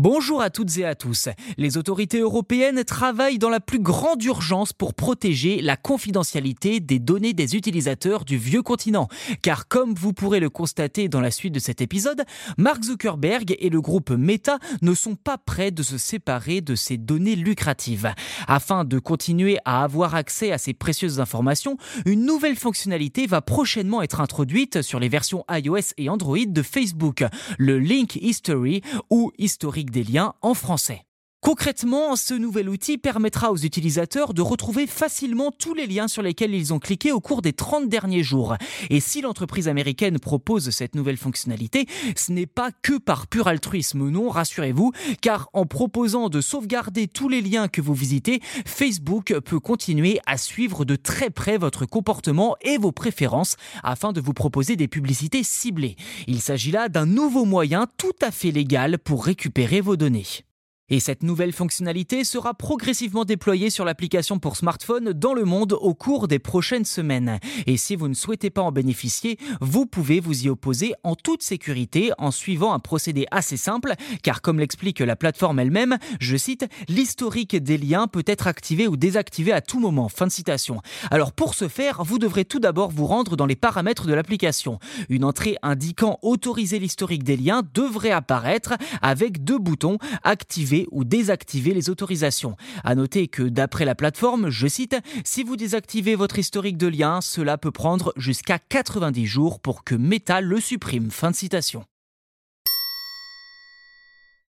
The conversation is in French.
Bonjour à toutes et à tous. Les autorités européennes travaillent dans la plus grande urgence pour protéger la confidentialité des données des utilisateurs du vieux continent. Car comme vous pourrez le constater dans la suite de cet épisode, Mark Zuckerberg et le groupe Meta ne sont pas prêts de se séparer de ces données lucratives. Afin de continuer à avoir accès à ces précieuses informations, une nouvelle fonctionnalité va prochainement être introduite sur les versions iOS et Android de Facebook, le Link History ou historique des liens en français. Concrètement, ce nouvel outil permettra aux utilisateurs de retrouver facilement tous les liens sur lesquels ils ont cliqué au cours des 30 derniers jours. Et si l'entreprise américaine propose cette nouvelle fonctionnalité, ce n'est pas que par pur altruisme, non, rassurez-vous, car en proposant de sauvegarder tous les liens que vous visitez, Facebook peut continuer à suivre de très près votre comportement et vos préférences afin de vous proposer des publicités ciblées. Il s'agit là d'un nouveau moyen tout à fait légal pour récupérer vos données. Et cette nouvelle fonctionnalité sera progressivement déployée sur l'application pour smartphone dans le monde au cours des prochaines semaines. Et si vous ne souhaitez pas en bénéficier, vous pouvez vous y opposer en toute sécurité en suivant un procédé assez simple, car comme l'explique la plateforme elle-même, je cite, l'historique des liens peut être activé ou désactivé à tout moment. Fin de citation. Alors pour ce faire, vous devrez tout d'abord vous rendre dans les paramètres de l'application. Une entrée indiquant autoriser l'historique des liens devrait apparaître avec deux boutons activer ou désactiver les autorisations. À noter que d'après la plateforme, je cite, si vous désactivez votre historique de liens, cela peut prendre jusqu'à 90 jours pour que Meta le supprime. Fin de citation.